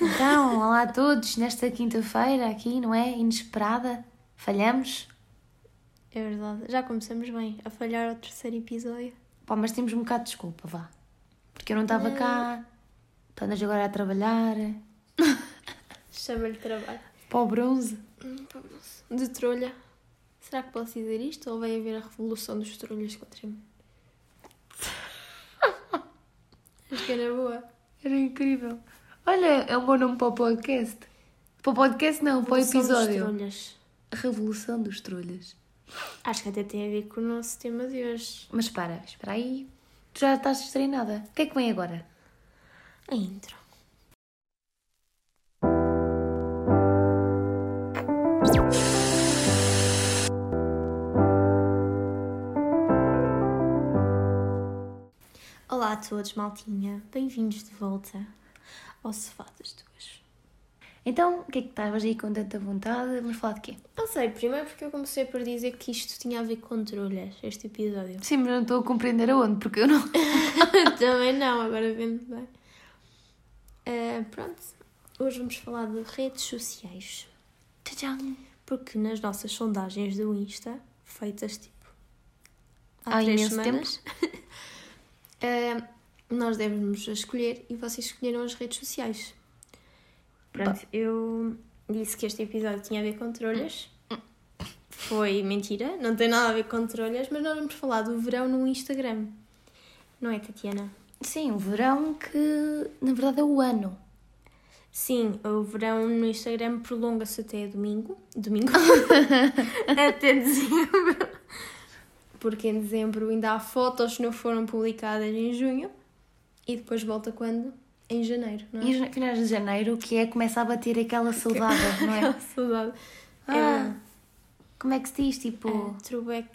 Então, olá a todos, nesta quinta-feira aqui, não é? Inesperada, falhamos. É verdade, já começamos bem a falhar ao terceiro episódio. Pá, mas temos um bocado de desculpa, vá. Porque eu não estava cá, tu andas agora a trabalhar, Chama-lhe trabalho. para o bronze. De trolha. Será que posso dizer isto ou vai haver a revolução dos trolhas contra mim? Acho que era boa. Era incrível. Olha, é um bom nome para o podcast. Para o podcast não, para o Revolução dos episódio. trolhas. A Revolução dos Trolhas. Acho que até tem a ver com o nosso tema de hoje. Mas para, espera aí. Tu já estás destreinada. O que é que vem agora? A intro. Olá a todos, maltinha. Bem-vindos de volta ao Sofá das Duas. Então, o que é que estavas aí com tanta vontade? Vamos falar de quê? Não sei, primeiro porque eu comecei por dizer que isto tinha a ver com trolhas, este episódio. Sim, mas não estou a compreender aonde, porque eu não. Também não, agora vendo bem. Ah, pronto, hoje vamos falar de redes sociais. Tchau. Porque nas nossas sondagens do Insta, feitas tipo Há há três semanas, ah, nós devemos escolher e vocês escolheram as redes sociais. Pronto, eu disse que este episódio tinha a ver com trolhas. Foi mentira, não tem nada a ver com trolhas, mas nós vamos falar do verão no Instagram. Não é, Tatiana? Sim, o verão que na verdade é o ano. Sim, o verão no Instagram prolonga-se até domingo. Domingo? até dezembro. Porque em dezembro ainda há fotos que não foram publicadas em junho. E depois volta quando? Em janeiro, não é? E os finais de janeiro, que é começa a bater aquela saudade, não é? Aquela saudade. Ah, como é que se diz? Tipo. É, throwback.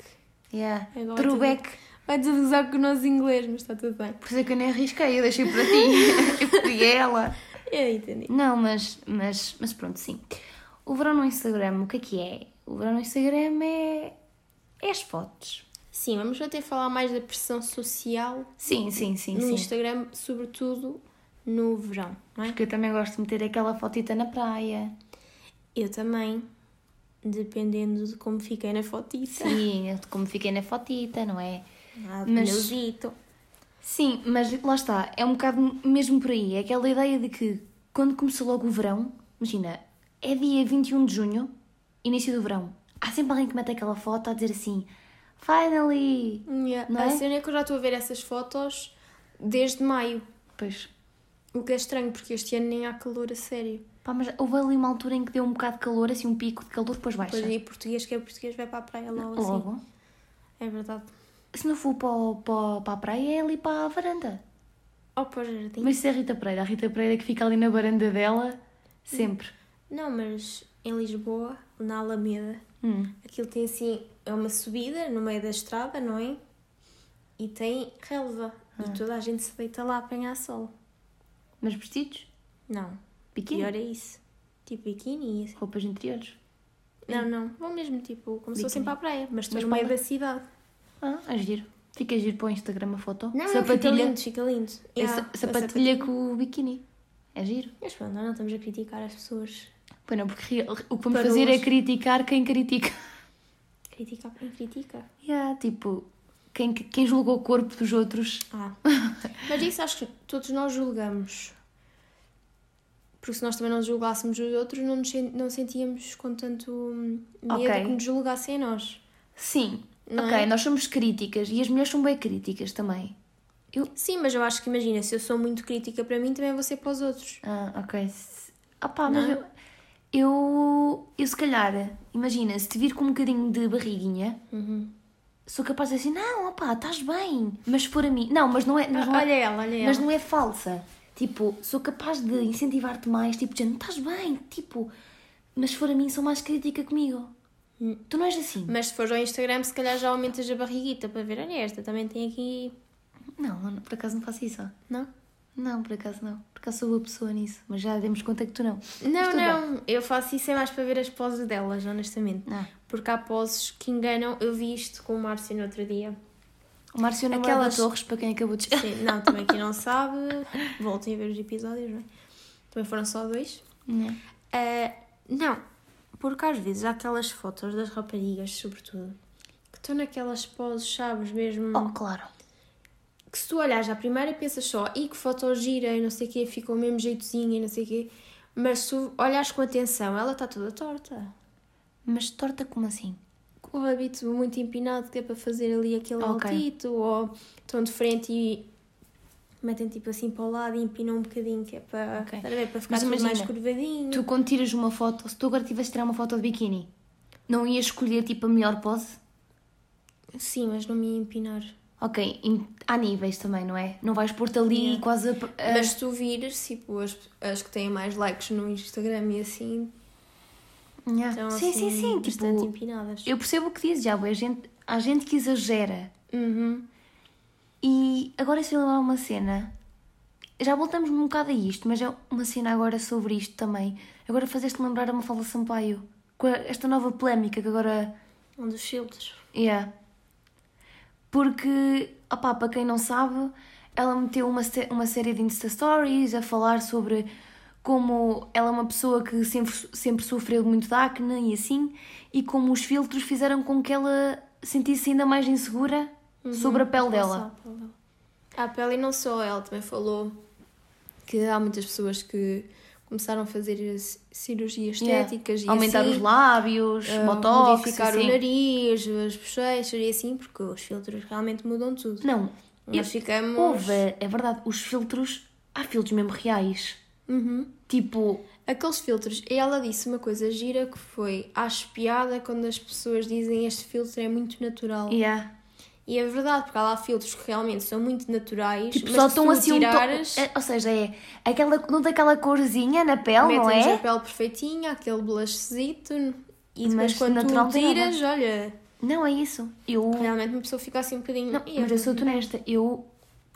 Yeah. Agora Throwback. Vai desabusar com o nosso inglês, mas está tudo bem. Por isso é que eu nem arrisquei, eu deixei para ti. eu pedi ela. Eu entendi. Não, mas, mas, mas pronto, sim. O verão no Instagram, o que é que é? O verão no Instagram é. é as fotos. Sim, vamos até falar mais da pressão social Sim, sim, sim, no sim. Instagram, sobretudo no verão, não é? Porque eu também gosto de meter aquela fotita na praia. Eu também, dependendo de como fiquei na fotita. Sim, eu como fiquei na fotita, não é? Ah, Mas-. Sim, mas lá está, é um bocado mesmo por aí. É aquela ideia de que quando começou logo o verão, imagina, é dia 21 de junho, início do verão. Há sempre alguém que mete aquela foto a dizer assim: Finally! Yeah. Não a é? cena é que eu já estou a ver essas fotos desde maio. Pois, O que é estranho, porque este ano nem há calor a sério. pá, mas houve ali uma altura em que deu um bocado de calor, assim um pico de calor, depois baixa. Depois aí português que é português vai para a praia logo, assim. Logo. É verdade. Se não for para, para, para a praia, é ali para a varanda. Ou para o jardim. Mas isso é a Rita Pereira. A Rita Pereira que fica ali na varanda dela, sempre. Não, mas em Lisboa, na Alameda, Hum. aquilo tem assim, é uma subida no meio da estrada, não é? E tem relva. Ah. E toda a gente se deita lá a apanhar sol. Mas vestidos? Não. Biquíni? Pior é isso. Tipo biquíni e assim. Roupas interiores? Não, não. Vão mesmo tipo, como se fossem para a praia, mas estão no meio da cidade. Ah, é giro. Fica giro para o Instagram a foto. Não, não, fica lindo, fica lindo. É Yeah, sa- a sapatilha com o biquíni. É giro. Mas pronto, não estamos a criticar as pessoas. Pois não, porque o que vamos Para fazer é criticar quem critica. Criticar quem critica. Yeah, tipo, quem, quem julga o corpo dos outros. Ah. Mas isso acho que todos nós julgamos. Porque se nós também não julgássemos os outros, não, nos, não sentíamos com tanto medo Ok. que nos julgassem a nós. Sim, Não ok, é? nós somos críticas e as mulheres são bem críticas também. Eu. Sim, mas eu acho que imagina, se eu sou muito crítica para mim, também vou ser para os outros. Ah, ok. Ah pá, mas Não? eu, eu. Eu se calhar, imagina, se te vir com um bocadinho de barriguinha, Uhum. sou capaz de dizer assim: não, opá, estás bem. Mas se for a mim. Não, mas não é. Mas não é olha ela, olha ela. Mas não é falsa. Tipo, sou capaz de incentivar-te mais, tipo, dizendo, estás bem, tipo, mas se for a mim, sou mais crítica comigo. Hum. Tu não és assim? Mas se fores ao Instagram, se calhar já aumentas a barriguita para ver, olha esta, também tem aqui. Não, por acaso não faço isso. Não? Não, por acaso não. Por acaso sou boa pessoa nisso, mas já demos conta que tu não. Não, bem. não, eu faço isso é mais para ver as poses delas, honestamente. Ah. Porque há poses que enganam. Eu vi isto com o Márcio no outro dia. O Márcio não Aquelas- Aquelas... Torres, para quem acabou de chegar. Sim, não, também quem não sabe, voltem a ver os episódios, não é? Também foram só dois. Não. Ah, não, porque às vezes há aquelas fotos das raparigas, sobretudo, que estão naquelas poses, sabes, mesmo. Oh, claro. Que se tu olhares à primeira pensas só, e que foto gira e não sei o quê, ficou o mesmo jeitozinho e não sei o quê. Mas se tu olhares com atenção, ela está toda torta. Mas torta como assim? Com o rabito muito empinado, que é para fazer ali aquele Ok. altito, ou estão de frente e metem tipo assim para o lado e empinam um bocadinho, que é para, Ok. estás a ver, para ficar tudo mais imagina, curvadinho. Tu quando tiras uma foto, se tu agora tivesse tirar uma foto de biquíni, não ias escolher tipo a melhor pose? Sim, mas não me ia empinar. Ok, há níveis também, não é? Não vais pôr-te ali Yeah. quase a. a- Mas se tu vires, tipo, as, as que têm mais likes no Instagram e assim, Yeah. estão sim, assim, sim, sim. Tipo, empinadas. eu percebo o que dizes, já, há gente, há gente que exagera. Uhum. E agora se eu lembrar uma cena, já voltamos um bocado a isto, mas é uma cena agora sobre isto também. Agora fazeste-me lembrar a Mafalda Sampaio, com a- esta nova polémica que agora. Um dos filtros. Yeah. Porque, opá, para quem não sabe, ela meteu uma, uma série de Insta Stories a falar sobre como ela é uma pessoa que sempre, sempre sofreu muito de acne e assim, e como os filtros fizeram com que ela sentisse ainda mais insegura sobre a pele dela. A pele e não só, ela também falou que há muitas pessoas que começaram a fazer ci- cirurgias Yeah. estéticas e Aumentar assim, os lábios, ah, botox, modificar assim. o nariz, as bochechas e assim, porque os filtros realmente mudam tudo. Não, Nós ficamos... houve, é verdade, os filtros, há filtros mesmo reais. Uhum. Tipo, Aqueles filtros, e ela disse uma coisa gira que foi acho piada quando as pessoas dizem este filtro é muito natural. yeah. E é verdade, porque há lá filtros que realmente são muito naturais, tipo mas só estão assim um tirares, to... é, Ou seja, é aquela, não tem aquela corzinha na pele, não é? a pele perfeitinha, aquele blushzito, e depois Mas quando tu tiras, olha, Não é isso. Eu. realmente uma pessoa fica assim um bocadinho... Não, "Ih, mas eu sou honesta. Eu.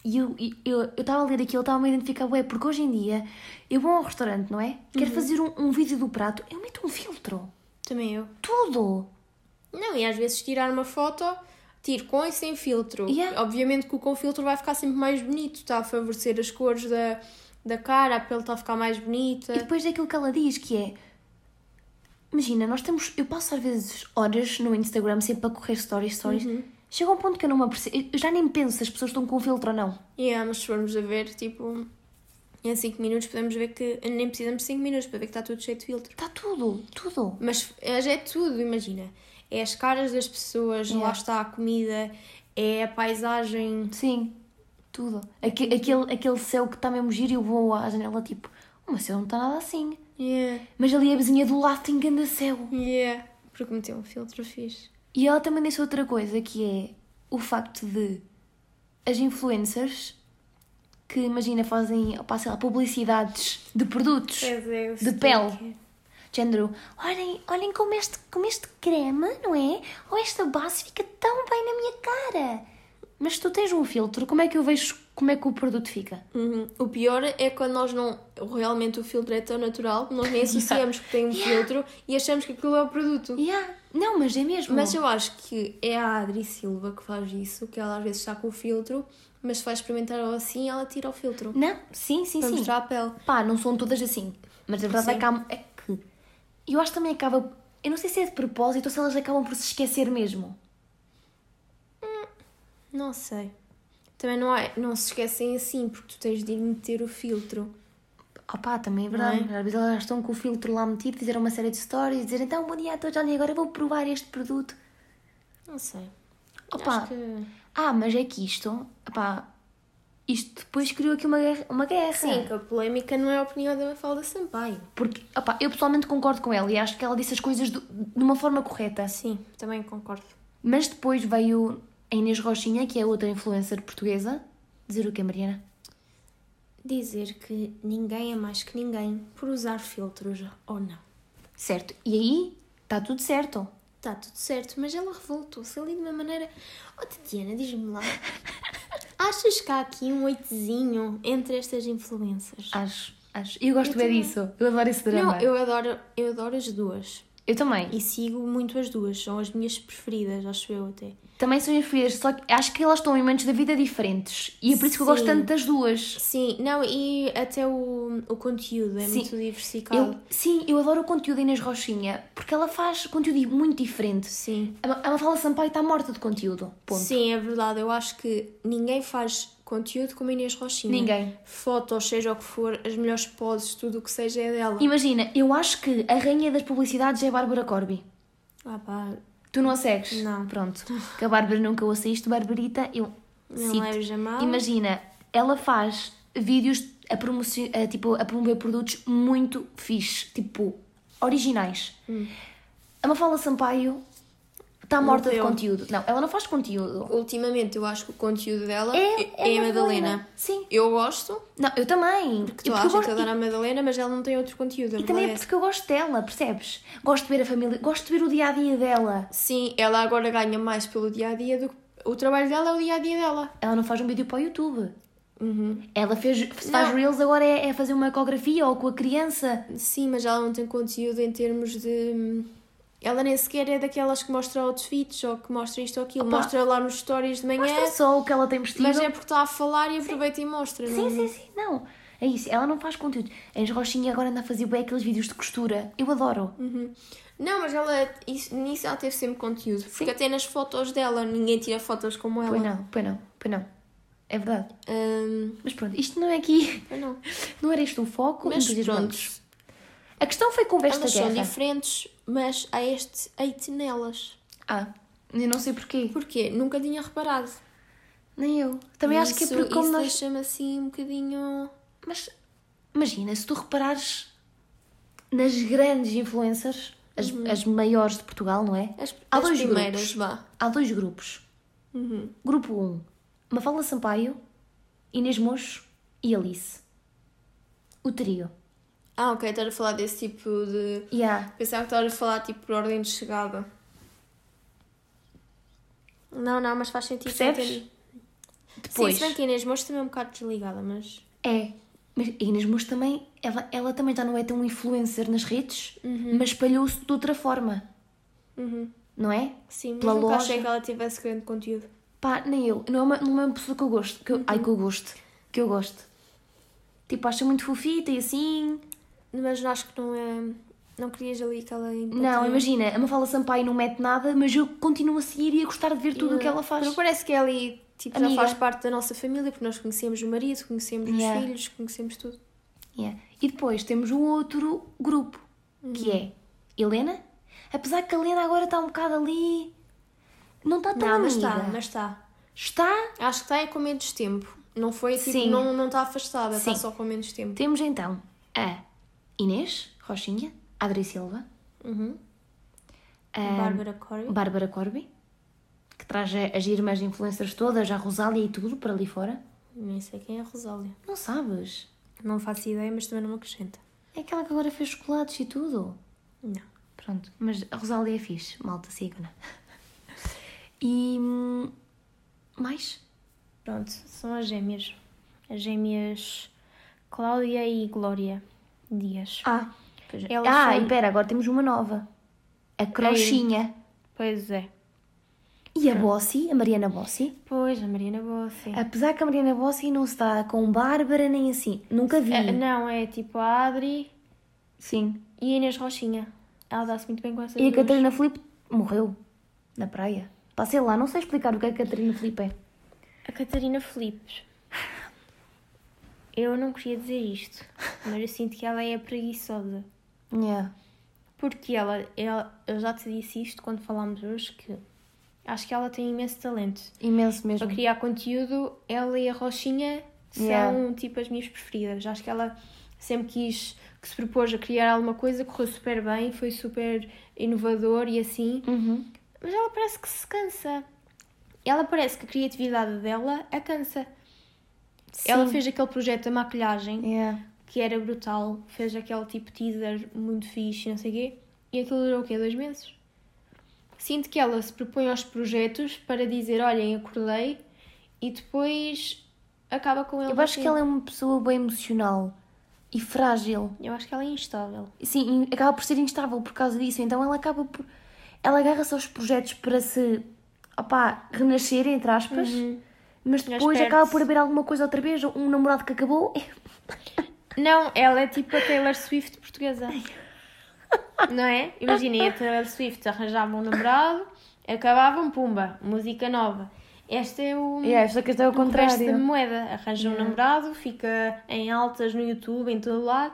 Eu eu eu estava a ler aquilo, eu estava a me identificar, ué, porque hoje em dia eu vou a um restaurante, não é? Quero fazer um, um vídeo do prato, eu meto um filtro. Também eu. Tudo. Não, e às vezes tirar uma foto, com e sem filtro. Yeah. Obviamente que o com filtro vai ficar sempre mais bonito, está a favorecer as cores da, da cara, a pele está a ficar mais bonita. E depois é aquilo que ela diz, que é. Imagina, nós temos. Eu passo às vezes horas no Instagram sempre a correr stories, stories. Chega um ponto que eu não me apercebo. Eu já nem penso se as pessoas estão com filtro ou não. Yeah, mas se formos a ver, tipo, em 5 minutos podemos ver que nem precisamos de 5 minutos para ver que está tudo cheio de filtro. Está tudo, tudo. Mas é é tudo, imagina. É as caras das pessoas, lá Yeah. está a comida, é a paisagem. Sim, tudo. Aque- aquele, aquele céu que está mesmo giro e eu vou à janela tipo, "Oh, mas céu não está nada assim. Yeah, Mas ali a vizinha do lado tem grande céu. yeah. Porque meteu um filtro fixe. E ela também disse outra coisa que é o facto de as influencers que imagina fazem sei lá, publicidades de produtos de pele. Género, olhem, olhem como este, como este creme, não é? Ou esta base fica tão bem na minha cara. Mas se tu tens um filtro, como é que eu vejo como é que o produto fica? Uhum. O pior é quando nós não. Realmente o filtro é tão natural que nós nem associamos que tem um Yeah. filtro e achamos que aquilo é o produto. Yeah. Não, mas é mesmo. Mas eu acho que é a Adri Silva que faz isso, que ela às vezes está com o filtro, mas se vai experimentar assim, ela tira o filtro. Não, sim, sim, para sim. mostrar a pele. Pá, não são todas assim. Mas a verdade é que, há- é que eu acho que também acaba. Eu não sei se é de propósito ou se elas acabam por se esquecer mesmo. Não sei. Também não, é, não se esquecem assim, porque tu tens de ir meter o filtro. Pá, também é verdade. Não Às vezes elas estão com o filtro lá metido, fizeram uma série de stories, dizer então bom dia a todos, olha, agora vou provar este produto. Não sei. Opa, Acho que... ah, mas é que isto, opá, isto depois criou aqui uma guerra. Uma guerra. Sim, que a polémica não é a opinião da Mafalda Sampaio. Porque, opá, eu pessoalmente concordo com ela e acho que ela disse as coisas do- de uma forma correta. Sim, também concordo. Mas depois veio a Inês Rochinha, que é outra influencer portuguesa, dizer o que, Mariana? Dizer que ninguém é mais que ninguém por usar filtros ou não. Certo. E aí, está tudo certo. Está tudo certo, mas ela revoltou-se ali de uma maneira. Oh, Tatiana, diz-me lá. Achas que há aqui um oitozinho entre estas influências? Acho, acho. Eu gosto Eu bem também. disso. Eu adoro esse drama. Não, eu adoro, eu adoro as duas. Eu também. E sigo muito as duas, são as minhas preferidas, acho eu até. Também são minhas preferidas, só que acho que elas estão em momentos da vida diferentes. E é por isso que eu gosto tanto das duas. Sim, não, e até o, o conteúdo é Sim. muito diversificado. Eu, sim, eu adoro o conteúdo da Inês Rochinha, porque ela faz conteúdo muito diferente. Sim. A a Mafalda Sampaio está morta de conteúdo. Ponto. Sim, é verdade. Eu acho que ninguém faz conteúdo como a Inês Rochinha. Ninguém. Fotos, seja o que for, as melhores poses, tudo o que seja é dela. Imagina, eu acho que a rainha das publicidades é a Bárbara Corby. Ah pá, Tu não a segues? Não. Pronto. Que a Bárbara nunca ouça isto, Barbarita, eu não cito. mal. Imagina, ela faz vídeos a, promoci- a, tipo, a promover produtos muito fixe, tipo, originais. Hum. A Mafalda Sampaio está morta de conteúdo. Não, ela não faz conteúdo. Ultimamente eu acho que o conteúdo dela É- é, é a Madalena. Madalena. Sim. Eu gosto, Não, eu também. porque tu achas que adora a Madalena, mas ela não tem outro conteúdo. E também é verdade porque eu gosto dela, percebes? Gosto de ver a família, gosto de ver o dia a dia dela. Sim, ela agora ganha mais pelo dia a dia do que. O trabalho dela é o dia a dia dela. Ela não faz um vídeo para o YouTube. Uhum. Ela fez, se faz Não. reels, agora é, é fazer uma ecografia ou com a criança. Sim, mas ela não tem conteúdo em termos de. Ela nem sequer é daquelas que mostra outfits ou que mostra isto ou aquilo. Opa. Mostra lá nos stories de manhã, Mostra só o que ela tem vestido. mas é porque está a falar e aproveita e mostra. Sim, não... sim, sim. Não. É isso. Ela não faz conteúdo. A Rochinha agora anda a fazer bem aqueles vídeos de costura. Eu adoro. Uhum. Não, mas ela, isso, nisso ela teve sempre conteúdo. Porque até nas fotos dela, ninguém tira fotos como ela. Pois não, pois não, pois não. É verdade. Hum, Mas pronto, isto não é aqui. pois não. Não era este o foco. Mas pronto, A questão foi com esta elas são guerra. diferentes, mas há este hate nelas. Ah, eu não sei porquê. Porquê? Nunca tinha reparado. Nem eu. Também acho que é Isso- porque como isso nós... deixa-me assim um bocadinho... Mas imagina, se tu reparares nas grandes influencers, as, as maiores de Portugal, não é? As, Há as dois primeiras, grupos. vá. Há dois grupos. Uhum. Grupo 1, um, Mafalda Sampaio, Inês Mocho e Alice. O trio. Ah, ok, estás a falar desse tipo de... Yeah. Pensava que estavas a falar tipo por ordem de chegada. Não, não, mas faz sentido. Percebes? Depois. Sim, se bem que a Inês Moço também é um bocado desligada, mas... É. Mas a Inês Mocho também, ela, ela também já não é tão influencer nas redes, mas espalhou-se de outra forma, Uhum. não é? Sim, mas Pela nunca loja. achei que ela tivesse grande conteúdo. Pá, nem eu. Não é uma, não é uma pessoa que eu gosto. Que eu, Ai, que eu gosto. Que eu gosto. Tipo, acha muito fofita e assim. Mas acho que não é... Não querias ali aquela. Não, imagina, a Mafalda Sampaio não mete nada, mas eu continuo a seguir e a gostar de ver tudo o que ela faz. Não parece que ela e, tipo, Amiga. já faz parte da nossa família, porque nós conhecemos o marido, conhecemos Yeah. os filhos, conhecemos tudo. Yeah. E depois temos o outro grupo, que é Helena. Apesar que a Helena agora está um bocado ali. Não está tão não, mas amiga. está, mas está. Está. Acho que está é com menos tempo. Não foi, tipo, Sim. não, não está afastada, está Sim. só com menos tempo. Temos então a Inês Rochinha, Adri Silva, Uhum. Bárbara Corey. Bárbara Corby, que traz as irmãs influencers todas, a Rosália e tudo para ali fora. Nem sei quem é a Rosália. Não sabes? Não faço ideia, mas também não me acrescenta. É aquela que agora fez chocolates e tudo. Não. Pronto, mas a Rosália é fixe, malta, sigam-na. E. hum, mais? Pronto, são as gêmeas. As gêmeas Cláudia e Glória Dias. Ah, é. Elas ah são- e pera, agora temos uma nova. A Crochinha. Pois é. E a Bossi, a Mariana Bossi. Pois, a Mariana Bossi. Apesar que a Mariana Bossi não dá com Bárbara nem assim. Nunca vi. É, não, é tipo a Adri Sim. e a Inês Rochinha. Ela dá-se muito bem com essas E a duas. Catarina Filipe morreu. Na praia. Passei lá, não sei explicar o que é que a Catarina Filipe é. A Catarina Filipe. Eu não queria dizer isto, mas eu sinto que ela é preguiçosa. Yeah. Porque ela, ela, eu já te disse isto quando falámos hoje, que acho que ela tem imenso talento. Imenso mesmo. Para criar conteúdo, ela e a Rochinha são Yeah. tipo as minhas preferidas. Acho que ela sempre quis, que se propôs a criar alguma coisa, correu super bem, foi super inovador e assim. Uhum. Mas ela parece que se cansa. Ela parece que a criatividade dela a cansa. Ela Sim. fez aquele projeto da maquilhagem Yeah. que era brutal, fez aquele tipo teaser muito fixe, não sei o quê, e aquilo durou o quê? Dois meses? Sinto que ela se propõe aos projetos para dizer, olhem, acordei, e depois acaba com ele. Eu acho que ela é uma pessoa bem emocional e frágil. Eu acho que ela é instável. Sim, acaba por ser instável por causa disso. Então ela acaba por. Ela agarra-se aos projetos para se opá, renascer, entre aspas, Uhum. Mas depois acaba por haver alguma coisa outra vez, um namorado que acabou. Não, ela é tipo a Taylor Swift portuguesa. Não é? Imaginem, a Taylor Swift arranjava um namorado, acabavam, pumba, música nova. Este é o, Yeah, esta questão é o o resto da contrário. moeda. Arranja um Yeah. namorado, fica em altas no YouTube, em todo lado.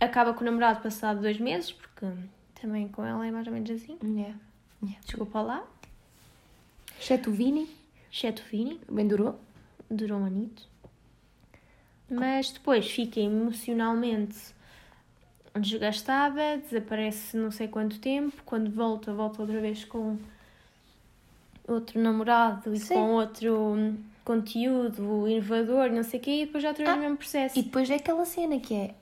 Acaba com o namorado passado dois meses, porque também com ela é mais ou menos assim. Yeah. Desculpa lá. Exceto o Vini, Exceto o Vini, bem durou. durou um anito. Mas depois fica emocionalmente desgastada, desaparece não sei quanto tempo. Quando volta, volta outra vez com outro namorado e Sim. com outro conteúdo inovador, não sei o quê, e depois já vez Ah, o mesmo processo. E depois é aquela cena que é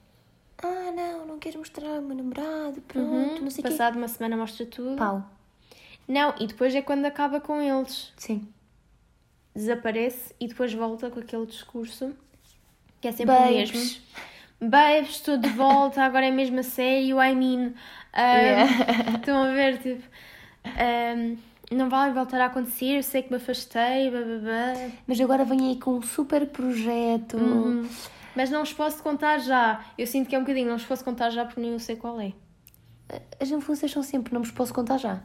Ah, não, não queres mostrar o meu namorado, pronto, Uhum, não sei o quê. Passado uma semana mostra tudo. Pau. Não, e depois é quando acaba com eles. Sim. Desaparece e depois volta com aquele discurso que é sempre o Babes. mesmo. Babes, estou de volta, agora é mesmo a sério, I mean. um, Yeah. Estão a ver, tipo. um, não vai voltar a acontecer, eu sei que me afastei, bababá. Mas agora vem aí com um super projeto. Uhum. Mas não vos posso contar já. Eu sinto que é um bocadinho, não vos posso contar já porque nem eu sei qual é. As influências são sempre, não vos posso contar já.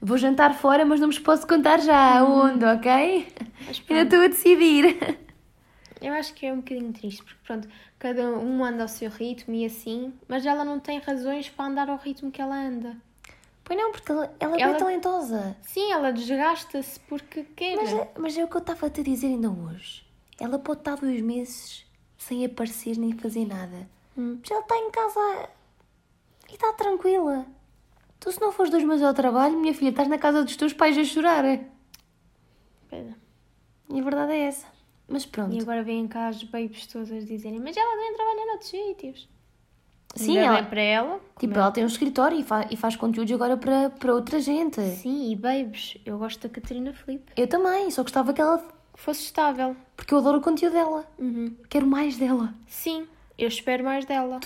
Vou jantar fora, mas não vos posso contar já aonde, ok? Mas Ainda estou a decidir. eu acho que é um bocadinho triste, porque pronto, cada um anda ao seu ritmo e assim, mas ela não tem razões para andar ao ritmo que ela anda. Pois não, porque ela, ela é Ela- bem talentosa. Sim, ela desgasta-se porque quer. Mas, é- mas é o que eu estava a te dizer ainda hoje. Ela pode estar dois meses sem aparecer nem fazer nada. Hum. Mas ela está em casa e está tranquila. Tu, se não fores dois meses ao trabalho, minha filha, estás na casa dos teus pais a chorar. Pera. E a verdade é essa. Mas pronto. E agora vêm cá as babes todas dizerem, mas ela também trabalha noutros sítios. Sim, ela- bem para ela. Tipo, é- ela tem um escritório e, fa- e faz conteúdos agora para, para outra gente. Sim, e babes, eu gosto da Catarina Felipe. Eu também, só gostava que ela. Fosse estável. Porque eu adoro o conteúdo dela. Uhum. Quero mais dela. Sim, eu espero mais dela.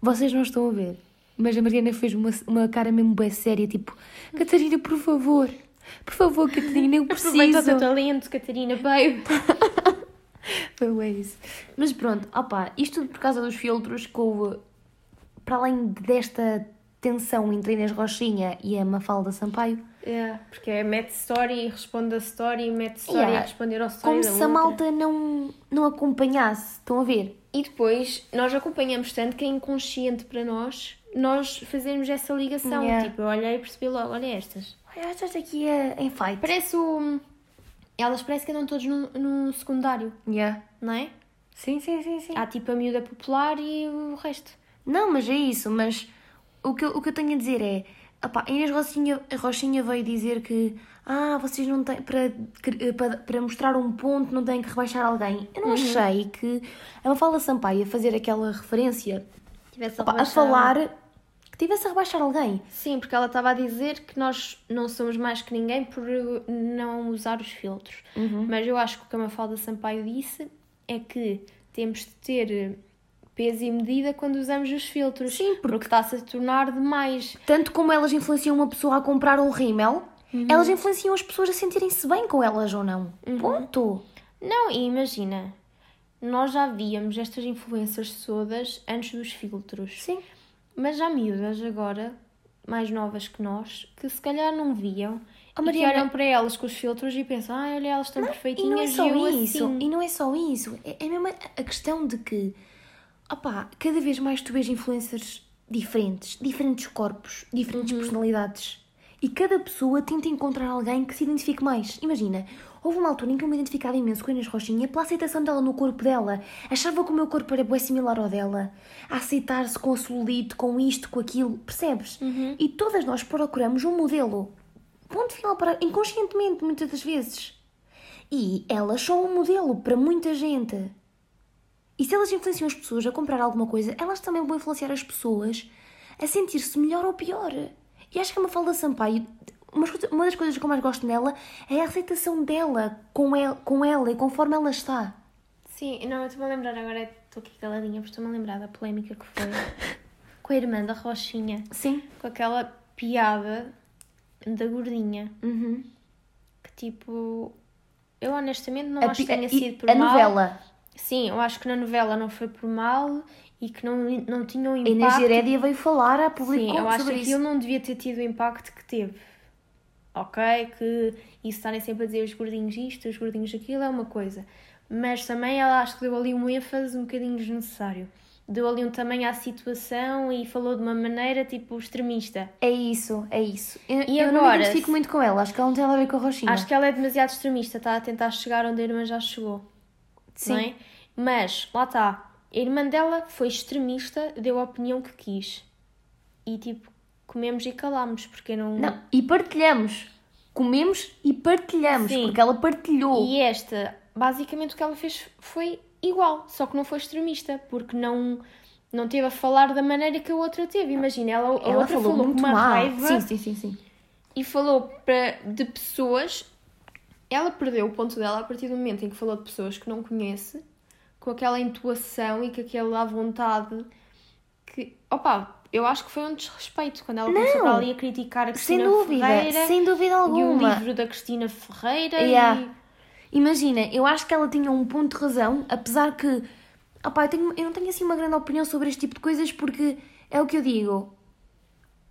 Vocês não estão a ver, mas a Mariana fez uma, uma cara mesmo bem séria, tipo, Catarina, por favor, por favor, Catarina, eu Aproveita o teu preciso. talento, Catarina, babe. Foi isso. Mas pronto, opá, isto tudo por causa dos filtros que houve, para além desta tensão entre a Inês Rochinha e a Mafalda Sampaio, É, porque é mete story e responde a story, mete story Yeah. a responder ao story como se a outra. malta não, não acompanhasse, estão a ver? E depois, nós acompanhamos tanto que é inconsciente para nós, nós fazermos essa ligação. Yeah. Tipo, eu olhei e percebi logo, olha estas. Olha, estás aqui a- em fight. Parece o... Elas parece que andam todos no, no secundário, Yeah. não é? Sim, sim, sim, sim. Há tipo a miúda popular e o resto. Não, mas é isso, mas o que, eu- o que eu tenho a dizer é, opá, a Inês Rochinha, a Rochinha veio dizer que ah, vocês não têm, para, para, para mostrar um ponto não têm que rebaixar alguém. Eu não achei que a Mafalda Sampaio a fazer aquela referência, opá, a falar que tivesse a rebaixar alguém. Sim, porque ela estava a dizer que nós não somos mais que ninguém por não usar os filtros. Mas eu acho que o que a Mafalda Sampaio disse é que temos de ter peso e medida quando usamos os filtros. Sim, porque está-se a tornar demais. Tanto como elas influenciam uma pessoa a comprar um rímel, elas influenciam as pessoas a sentirem-se bem com elas ou não. Ponto. Não, e imagina, nós já víamos estas influências todas antes dos filtros. Sim. Mas há miúdas agora, mais novas que nós, que se calhar não viam. Oh, e Mariana- olham para elas com os filtros e pensam, ai, olha, elas estão E perfeitinhas não é só eu isso. assim. E não é só isso. É, é mesmo a a questão de que, opá, cada vez mais tu vês influencers diferentes, diferentes corpos, diferentes Uhum. personalidades. E cada pessoa tenta encontrar alguém que se identifique mais. Imagina, houve uma altura em que eu me identificava imenso com a Inês Rochinha pela aceitação dela no corpo dela. Achava que o meu corpo era bem similar ao dela. A aceitar-se com a celulite, com isto, com aquilo. Percebes? Uhum. E todas nós procuramos um modelo. Ponto final para inconscientemente, muitas das vezes. E elas são um modelo para muita gente. E se elas influenciam as pessoas a comprar alguma coisa, elas também vão influenciar as pessoas a sentir-se melhor ou pior. E acho que a Mafalda Sampaio, uma das coisas que eu mais gosto nela é a aceitação dela com ela, com ela e conforme ela está. Sim, não, eu estou-me a lembrar agora, estou aqui caladinha, porque estou-me a lembrar da polémica que foi com a irmã da Rochinha, Sim. com aquela piada da gordinha. Uhum. Que tipo. Eu honestamente não A acho que tenha sido por a mal. novela. Sim, eu acho que na novela não foi por mal e que não, não tinha um A Inês impacto. Herédia veio falar a público Sim, eu acho que aquilo não devia ter tido o impacto que teve. Ok? Que isso estarem sempre a dizer os gordinhos isto, os gordinhos aquilo é uma coisa. Mas também ela acho que deu ali um ênfase um bocadinho desnecessário. Deu ali um tamanho à situação e falou de uma maneira tipo extremista. É isso, é isso. Eu, E eu não agora, me identifico se- muito com ela, acho que ela não tem nada a ver com a Roxinha. Acho que ela é demasiado extremista, está a tentar chegar onde a irmã já chegou. Sim. Não é? Mas, lá está. A irmã dela foi extremista, deu a opinião que quis. E tipo, comemos e calámos, porque não. Não, e partilhamos. Comemos e partilhamos, Sim. porque ela partilhou. E esta, basicamente o que ela fez foi igual, só que não foi extremista, porque não, não teve a falar da maneira que a outra teve. Imagina, ela, a ela outra falou, falou, muito com uma mal. raiva Sim, sim, sim, sim. e falou para, de pessoas. Ela perdeu o ponto dela a partir do momento em que falou de pessoas que não conhece, com aquela intuação e com aquela vontade que. Opa, eu acho que foi um desrespeito quando ela começou para ali a criticar a Sem Cristina dúvida, Ferreira sem dúvida e o alguma. livro da Cristina Ferreira Yeah. e. Imagina, eu acho que ela tinha um ponto de razão, apesar que. Opá, eu, tenho- eu não tenho assim uma grande opinião sobre este tipo de coisas porque é o que eu digo.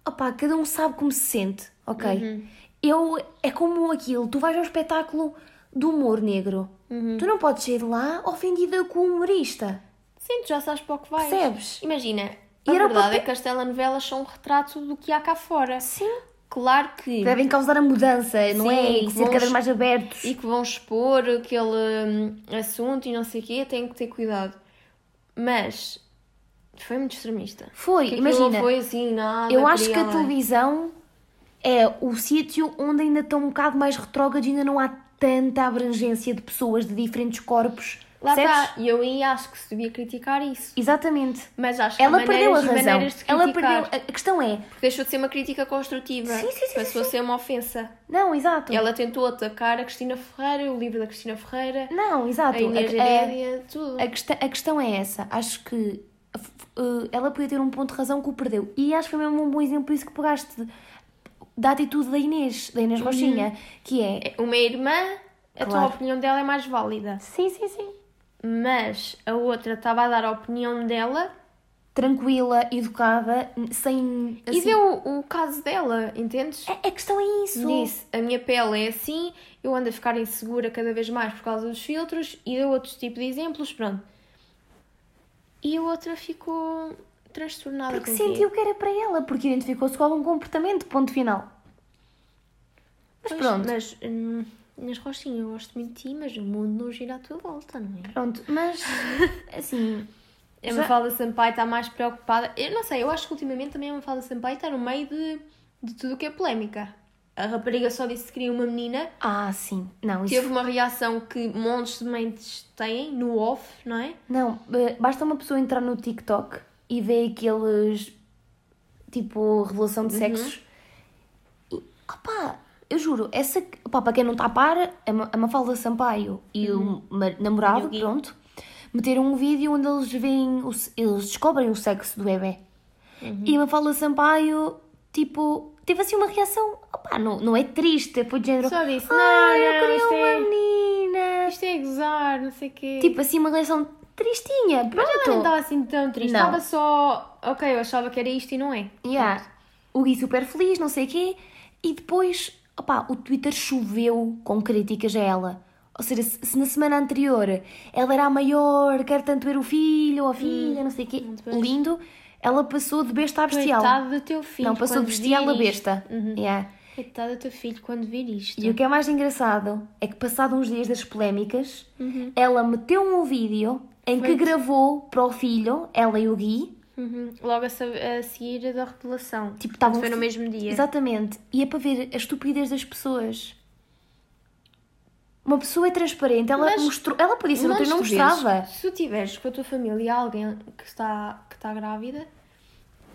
Opá, cada um sabe como se sente, ok? Uhum. Eu. É como aquilo, tu vais ao espetáculo do humor negro. Uhum. Tu não podes sair de lá ofendida com o humorista. Sim, tu já sabes para o que vais. Percebes? Imagina, E a o verdade papel- é que as telenovelas são um retrato do que há cá fora. Sim. Claro que. Devem causar a mudança, não Sim, é? que E ser cada vez mais abertos. E que vão expor aquele hum, assunto e não sei o quê, têm que ter cuidado. Mas foi muito extremista. Foi, Que aquilo imagina. Não foi assim, nada. Eu acho que a televisão é o sítio onde ainda estão um bocado mais retrógrados, ainda não há tanta abrangência de pessoas de diferentes corpos. Lá está. E eu aí acho que se devia criticar isso. Exatamente. Mas acho que Ela há perdeu a e razão. de Ela perdeu. A questão é. Porque deixou de ser uma crítica construtiva. Sim, sim, sim, Passou sim. a ser uma ofensa. Não, exato. Ela tentou atacar a Cristina Ferreira, o livro da Cristina Ferreira, Não, exato. a Inês Herédia, tudo. A questão, a questão é essa. Acho que eh, ela podia ter um ponto de razão que o perdeu. E acho que foi mesmo um bom exemplo isso que pegaste da atitude da Inês, da Inês Roxinha, que é. Uma irmã, a tua opinião dela é mais válida. Sim, sim, sim. Mas a outra estava a dar a opinião dela Tranquila, educada, sem. e assim- deu o, o caso dela, entendes? A, a questão é isso. Disse, a minha pele é assim, eu ando a ficar insegura cada vez mais por causa dos filtros e deu outros tipos de exemplos, pronto. E a outra ficou transtornada Porque sentiu que era para ela, porque identificou-se com algum comportamento, ponto final. Mas Pois, pronto, Mas, hum, Inês eu gosto muito de ti, mas o mundo não gira à tua volta, não é? pronto, mas assim. A Já- Mafalda Sampaio está mais preocupada. Eu não sei, eu acho que ultimamente também a Mafalda Sampaio está no meio de, de tudo o que é polémica. A rapariga só disse que queria uma menina. Ah, sim. Não, isso. Teve uma reação que montes de mentes têm no off, não é? Não, eh, basta uma pessoa entrar no TikTok e ver aqueles. Tipo, revelação de Uhum. sexos. E, opá, eu juro, essa. Opá, para quem não está a par, a Ma- a Mafalda Sampaio e o namorado, Uhum. O Gui. pronto, meteram um vídeo onde eles veem. Eles descobrem o sexo do bebê. Uhum. E a Mafalda Sampaio, tipo, teve assim uma reação. Opá, não, não é triste, foi de género. Só disse, não, eu queria uma é- menina. Isto é gozar, não sei o quê. Tipo assim, uma reação tristinha. Pronto. mas ela não estava assim tão triste. Não. Estava só, ok, eu achava que era isto e não é. Yeah. O Gui super feliz, não sei o quê. E depois, opá, o Twitter choveu com críticas a ela. Ou seja, se, na semana anterior ela era a maior, quer tanto ver o filho ou a filha, não sei o quê, lindo, ela passou de besta a bestial. Coitado do teu filho. não, passou de bestial a besta. Yeah. Coitado do teu filho quando vir isto. E o que é mais engraçado é que, passado uns dias das polémicas, Uhum. ela meteu um vídeo em que gravou para o filho, ela e o Gui, Uhum. Logo a, a seguir da revelação. Tipo, estavam foi no mesmo dia. Exatamente. E é para ver a estupidez das pessoas. Uma pessoa é transparente, ela Mas mostrou. Ela podia ser outra não de mostrava. Se tu tiveres com a tua família alguém que está, que está grávida,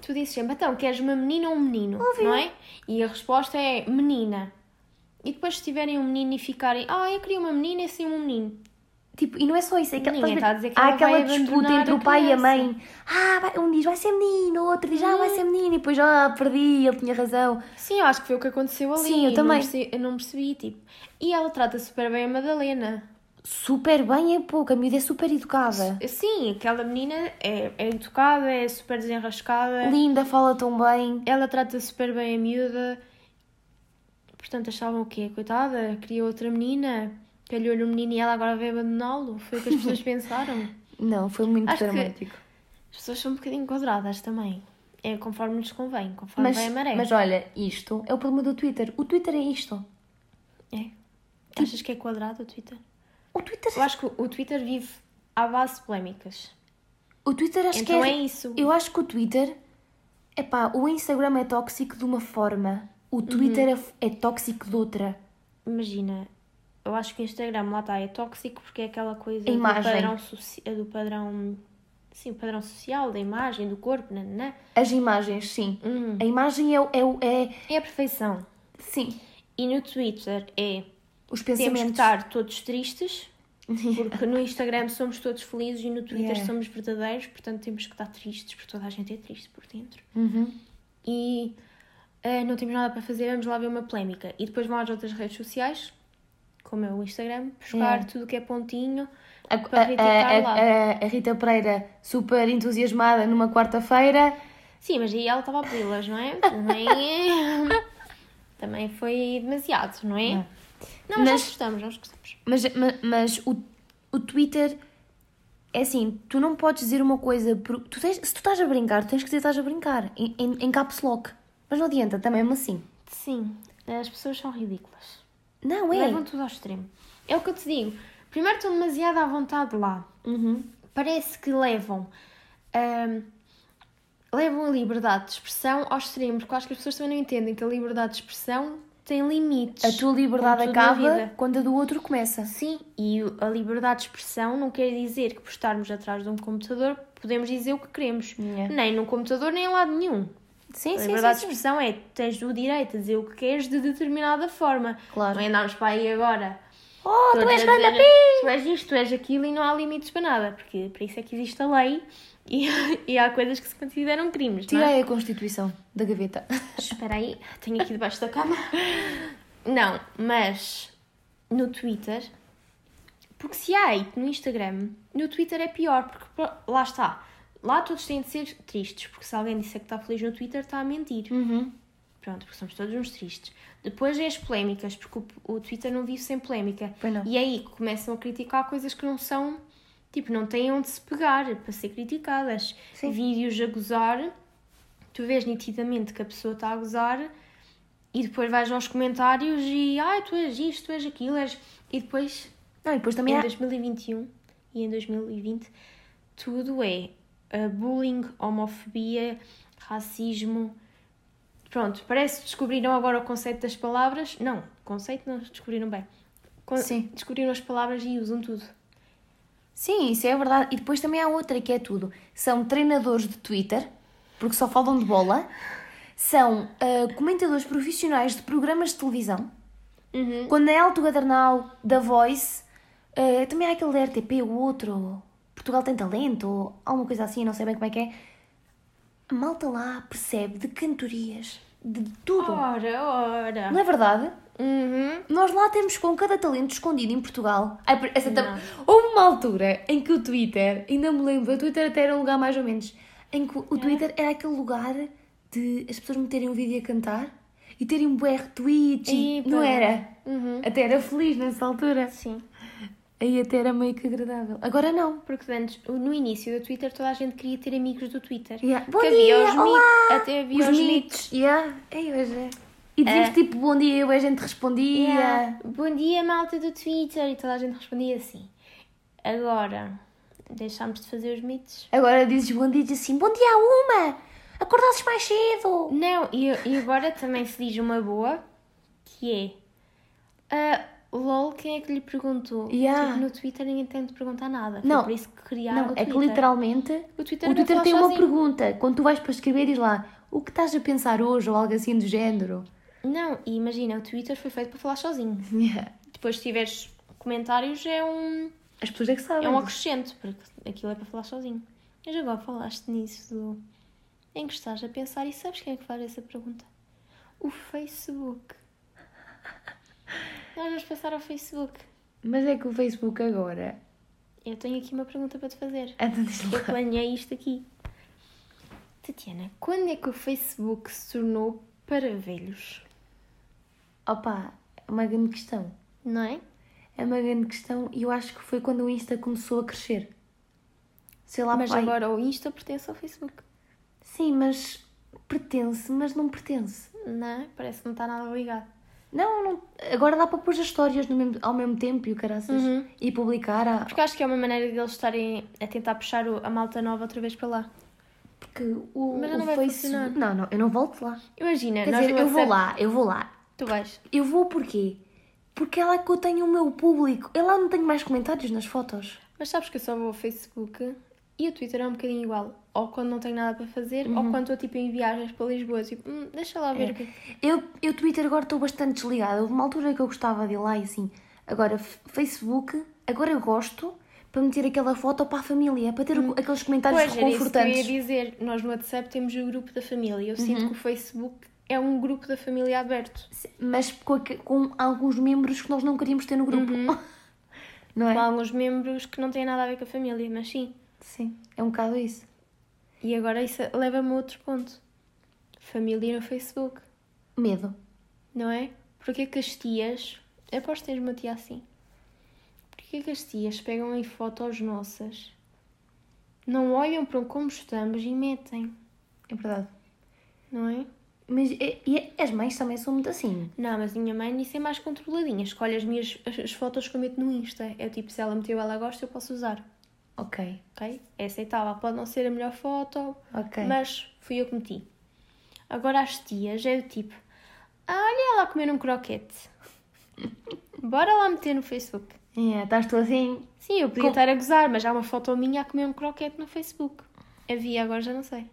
tu dizes sempre, então, queres uma menina ou um menino? Não é? E a resposta é menina. E depois se tiverem um menino e ficarem, ah, eu queria uma menina e assim um menino. Tipo, e não é só isso, é que, Ninguém está a dizer que há ela aquela disputa entre o pai e a mãe. Ah, vai- um diz vai ser menino, o outro diz ah, vai Hum. ser menino, e depois ah, perdi, ele tinha razão. Sim, eu acho que foi o que aconteceu ali. Sim, eu também. Não percebi, eu não percebi, tipo. E ela trata super bem a Madalena. Super bem é pouco, a miúda é super educada. Sim, aquela menina é, é educada, é super desenrascada. Linda, fala tão bem. Ela trata super bem a miúda. Portanto, achavam o quê? Coitada, queria outra menina. Calhou-lhe o menino e ela agora veio abandoná-lo. Foi o que as pessoas pensaram. Não, foi muito Acho dramático. As pessoas são um bocadinho quadradas também. É conforme lhes convém, conforme Mas, vai a maré. mas olha, isto é o problema do Twitter. O Twitter é isto. É. Achas que é quadrado o Twitter? O Twitter, Eu acho que o Twitter vive à base de polémicas. o Twitter acho então que é isso. Eu acho que o Twitter. Epá, o Instagram é tóxico de uma forma, o Twitter Uhum. é, é tóxico de outra. Imagina, eu acho que o Instagram lá está, é tóxico porque é aquela coisa do padrão, do padrão. Sim, o padrão social, da imagem, do corpo, né? né? As imagens, sim. Hum. A imagem é, é, é. É a perfeição. Sim. E no Twitter é Os temos que pensamentos. estar todos tristes, porque no Instagram somos todos felizes e no Twitter Yeah. somos verdadeiros, portanto temos que estar tristes, porque toda a gente é triste por dentro. Uhum. E eh, não temos nada para fazer, vamos lá ver uma polémica. E depois vão às outras redes sociais, como é o Instagram, buscar tudo que é pontinho A, para a- criticar a- lá. a- a Rita Pereira, super entusiasmada numa quarta-feira. Sim, mas aí ela estava a pedi-las, não é? Também, também foi demasiado, não é? Não. Não, mas, Mas- nós gostamos, nós gostamos. Mas, ma- mas o, o Twitter é assim, tu não podes dizer uma coisa. Tu tens, se tu estás a brincar, tu tens que dizer que estás a brincar. Em, em, em caps lock. Mas não adianta, também é assim. Sim, as pessoas são ridículas. Não, é. Levam tudo ao extremo. É o que eu te digo. Primeiro estão demasiado à vontade lá. Uhum. Parece que levam. levam a liberdade de expressão ao extremo, porque eu acho que as pessoas também não entendem que a liberdade de expressão tem limites. A tua liberdade acaba quando a do outro começa. Sim, e a liberdade de expressão não quer dizer que por estarmos atrás de um computador podemos dizer o que queremos. Yeah. Nem no computador, nem em lado nenhum. Sim, a sim, liberdade sim, de sim. expressão é tens o direito a dizer o que queres de determinada forma. Claro. Não é andarmos para aí agora. Oh, tu és grande! Tu és isto, tu és aquilo e não há limites para nada, porque para isso é que existe a lei e, e há coisas que se consideram crimes. É? Tirei a Constituição da gaveta. Espera aí, tenho aqui debaixo da cama. Não, mas no Twitter, porque se há hate no Instagram, no Twitter é pior, porque lá está. Lá todos têm de ser tristes, porque se alguém disser que está feliz no Twitter, está a mentir. Uhum. Pronto, porque somos todos uns tristes. Depois é as polémicas, porque o, o Twitter não vive sem polémica. E aí começam a criticar coisas que não são, tipo, não têm onde se pegar para ser criticadas. Sim. Vídeos a gozar, tu vês nitidamente que a pessoa está a gozar e depois vais aos comentários e ai, tu és isto, tu és aquilo, és... e depois Não, e depois também em há. 2021 e em 2020 tudo é bullying, homofobia, racismo. Pronto, parece que descobriram agora o conceito das palavras. Não, conceito não descobriram bem. Con- Sim. Descobriram as palavras e usam tudo. Sim, isso é verdade. E depois também há outra que é tudo. São treinadores de Twitter, porque só falam de bola. São ah, comentadores profissionais de programas de televisão. Uhum. Quando é Alto Gadernal, da Voice, ah, também há aquele da RTP, o outro, Portugal tem talento, ou alguma coisa assim, não sei bem como é que é. A malta lá percebe de cantorias, de tudo. Ora, ora. Não é verdade? Uhum. Nós lá temos com cada talento escondido em Portugal. Ai, essa tam-. Houve uma altura em que o Twitter, ainda me lembro, o Twitter até era um lugar mais ou menos, em que o Twitter era aquele lugar de as pessoas meterem um vídeo a cantar e terem um bué retweets, não era? Uhum. Até era feliz nessa altura. Sim. Aí até era meio que agradável. Agora não. Porque antes, no início do Twitter, toda a gente queria ter amigos do Twitter. Yeah. Bom Que havia dia, os olá! Até havia os, mitos. Yeah. Ei, hoje é. E dizíamos É. tipo bom dia e a gente respondia. Yeah. Bom dia, malta do Twitter. E toda a gente respondia assim. Agora, deixámos de fazer os mitos. Agora dizes bom dia e assim, bom dia a uma! Acordasses mais cedo! Não, e, e agora também se diz uma boa, que é... ah, LOL, quem é que lhe perguntou? Yeah. Tipo, no Twitter ninguém tem de perguntar nada. Foi Não. por isso que criaram Não, o é Twitter. que literalmente O Twitter, o não Twitter tem uma sozinho. pergunta. Quando tu vais para escrever, diz lá o que estás a pensar hoje ou algo assim do género. Não, e imagina, o Twitter foi feito para falar sozinho. Yeah. Depois se tiveres comentários é um... As pessoas é que sabem. É um acrescento, porque aquilo é para falar sozinho. Mas agora falaste nisso do. em que estás a pensar e sabes quem é que faz essa pergunta? O Facebook. Nós vamos passar ao Facebook. Mas é que o Facebook agora. Eu tenho aqui uma pergunta para te fazer. Diz Eu planeei isto aqui. Tatiana, quando é que o Facebook se tornou para velhos? Opa, é uma grande questão. Não é? É uma grande questão e eu acho que foi quando o Insta começou a crescer. Sei lá, Mas pai. agora o Insta pertence ao Facebook. Sim, mas pertence, mas não pertence. Não, é? parece que não está nada ligado. Não, não. Agora dá para pôr as histórias mesmo- ao mesmo tempo e o caraças. Uhum. E publicar. A, Porque acho que é uma maneira deles estarem a tentar puxar o- a malta nova outra vez para lá. porque o, Mas o não vai Facebook. funcionar. Não, não, eu não volto lá. Imagina, Quer dizer, eu vou lá, eu vou lá. Tu vais. Eu vou porquê? Porque é lá que eu tenho o meu público. É lá onde tenho mais comentários nas fotos. Mas sabes que eu só vou ao Facebook e o Twitter é um bocadinho igual. Ou quando não tenho nada para fazer, Uhum. ou quando estou tipo em viagens para Lisboa. Tipo, hum, deixa lá É. ver o que Eu, eu Twitter agora estou bastante desligada. Houve uma altura que eu gostava de ir lá e assim. Agora, Facebook, agora eu gosto para meter aquela foto para a família, para ter o- aqueles comentários. Pois, era isso que eu ia reconfortantes. dizer. Nós no WhatsApp temos o grupo da família. Eu Uhum. sinto que o Facebook é um grupo da família aberto. Mas com, com alguns membros que nós não queríamos ter no grupo. Não é? Com alguns membros que não têm nada a ver com a família, mas sim. Sim, é um bocado isso. E agora isso leva-me a outro ponto. Família no Facebook, Medo. não é? Porquê que as tias... Eu aposto tens uma tia assim. Porquê que as tias pegam em fotos nossas, não olham para como estamos e metem, É verdade. não é? Mas e, e as mães também são muito assim. Não, mas a minha mãe nisso é mais controladinha. Escolhe as minhas as, as fotos que eu meto no Insta. É tipo, se ela meteu ela gosta, eu posso usar. Ok, Ok? É aceitável. Pode não ser a melhor foto, mas fui eu que meti. Agora as tias é do tipo, ah, olha ela a comer um croquete. Bora lá meter no Facebook. É, estás tu assim. Sim, eu podia Com- estar a gozar, mas há uma foto minha a comer um croquete no Facebook. Havia, agora já não sei.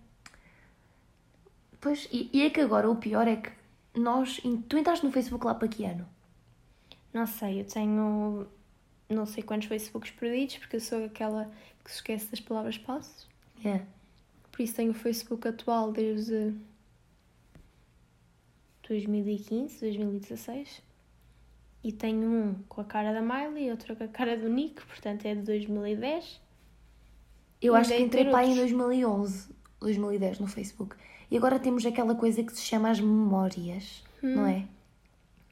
Pois, e, e é que agora o pior é que nós. Tu entraste no Facebook lá para que ano? Não sei, eu tenho não sei quantos Facebooks perdidos, porque eu sou aquela que se esquece das palavras passos. É. Por isso tenho o Facebook atual desde 2015, 2016. E tenho um com a cara da Miley e outro com a cara do Nick, portanto é de 2010. Eu acho que dei entrei para aí em outros. 2011, 2010 no Facebook. E agora temos aquela coisa que se chama as memórias, não é?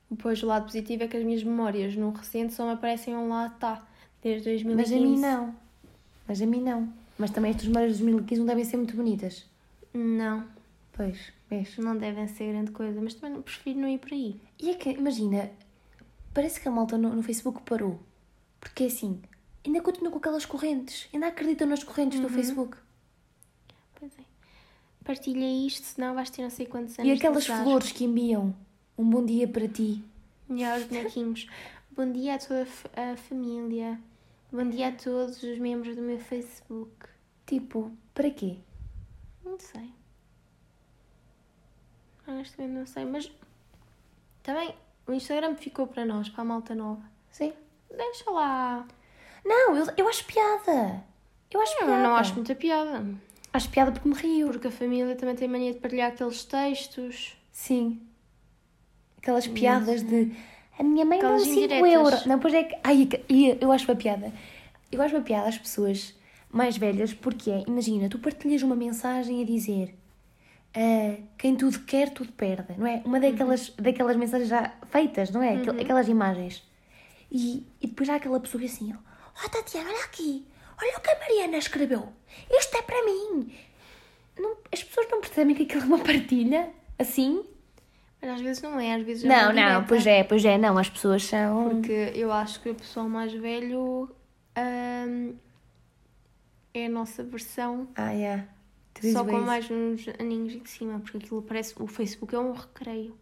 Depois o lado positivo é que as minhas memórias no recente só me aparecem um lá tá, desde 2015. Mas a mim não. Mas a mim não. Mas também estas memórias de 2015 não devem ser muito bonitas. Não, Pois, vês. não devem ser grande coisa, mas também prefiro não ir por aí. E é que, imagina, parece que a malta no, no Facebook parou. Porque assim, ainda continua com aquelas correntes. Ainda acreditam nas correntes do Facebook. Pois é. Partilha isto, senão vais ter não sei quantos anos E aquelas flores que enviam. Um bom dia para ti. E aos bonequinhos. Bom dia a toda a fa- a família. Bom dia a todos os membros do meu Facebook. Tipo, para quê? Não sei. Honestamente não sei, mas também o Instagram ficou para nós, para a malta nova. Sim. Deixa lá. Não, eu, eu acho piada. Eu acho Eu piada. não acho muita piada. Acho piada porque me rio. Porque a família também tem mania de partilhar aqueles textos. Sim. Aquelas piadas de a minha mãe deu Aquelas 5 indiretas. euros. Não, pois é que. Ai, eu acho uma piada. Eu acho uma piada às pessoas mais velhas porque é, imagina, tu partilhas uma mensagem a dizer ah, quem tudo quer, tudo perde, não é? Uma daquelas, daquelas mensagens já feitas, não é? Aquel- Aquelas imagens. E, e depois há aquela pessoa que assim, oh Tatiana, olha aqui, olha o que a Mariana escreveu. Isto é para mim. Não- as pessoas não percebem que aquilo é uma partilha, assim. Às vezes não é, às vezes é Não, não, pois é, pois é, não, as pessoas são. Porque eu acho que o pessoal mais velho hum, é a nossa versão, Ah, é. Tu só com isso. mais uns aninhos em cima, porque aquilo parece. O Facebook é um recreio.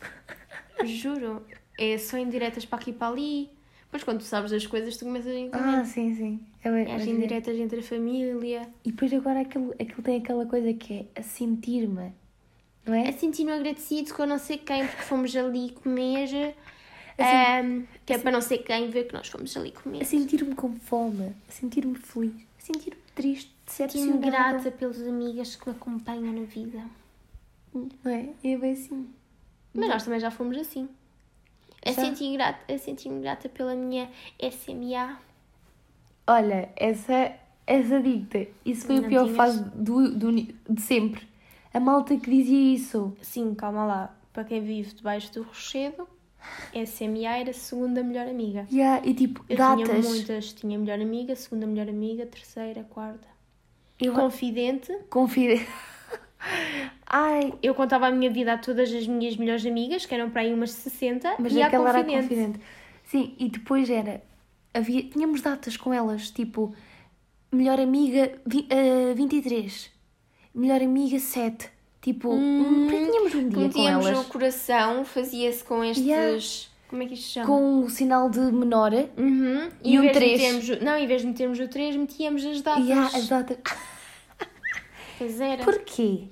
Juro. É só indiretas para aqui e para ali. Depois, quando tu sabes das coisas, tu começas a entender. Ah, sim, sim. É é, as indiretas entre a família. E depois agora aquilo, aquilo tem aquela coisa que é a sentir-me, não A é? sentir-me agradecido com não sei quem, porque fomos ali comer. Ahm, que é para não ser quem ver que nós fomos ali comer. A sentir-me com fome, a sentir-me feliz, a sentir-me triste, decepcionada. grata pelas amigas que me acompanham na vida. Não é? É bem assim. Mas nós também já fomos assim. A sentir-me grata, a sentir grata pela minha SMA. Olha, essa, essa dicta, isso foi Não a pior tinhas? fase do, do, de sempre. A malta que dizia isso. Sim, calma lá. Para quem vive debaixo do rochedo, SMA era a segunda melhor amiga. Yeah, e tipo, Eu datas. tinha muitas. Tinha melhor amiga, segunda melhor amiga, terceira, quarta. Eu Confidente. confio. Ai, Eu contava a minha vida a todas as minhas melhores amigas, que eram para aí umas 60, mas e aquela era confidente. confidente. Sim, e depois era. Havia, tínhamos datas com elas, tipo, melhor amiga vi, ah, 23, melhor amiga 7. Tipo, um, tínhamos um dia com elas. o coração, fazia-se com estes. Yeah. Como é que isto se chama? Com o sinal de menor. Uhum. E em um vez de três. metermos o- não, em vez de metermos o 3, metíamos as datas. E há as datas. Pois era. Porquê?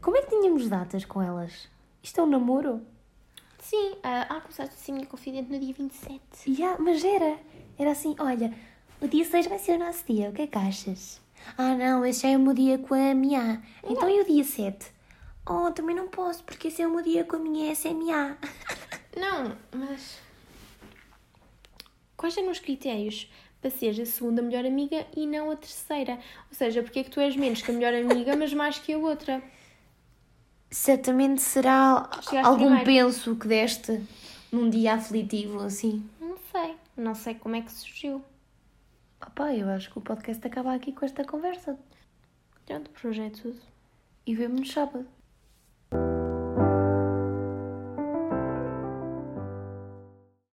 Como é que tínhamos datas com elas? Isto é um namoro? Sim, ah, ah, começaste a ser minha confidente no dia 27. E há- mas era. Era assim, olha, o dia 6 vai ser o nosso dia, o que é que achas? Ah não, esse já é o meu dia com a minha. Então e o dia 7? Oh, também não posso, porque esse é o meu dia com a minha SMA. Não, mas. Quais eram os critérios para seres a segunda melhor amiga e não a terceira? Ou seja, porque é que tu és menos que a melhor amiga, mas mais que a outra? Certamente será Chegaste algum primeiro. penso que deste num dia aflitivo, assim. Não sei. Não sei como é que surgiu. Opá, eu acho que o podcast acaba aqui com esta conversa. Pronto, por hoje é tudo. E vemo-nos sábado.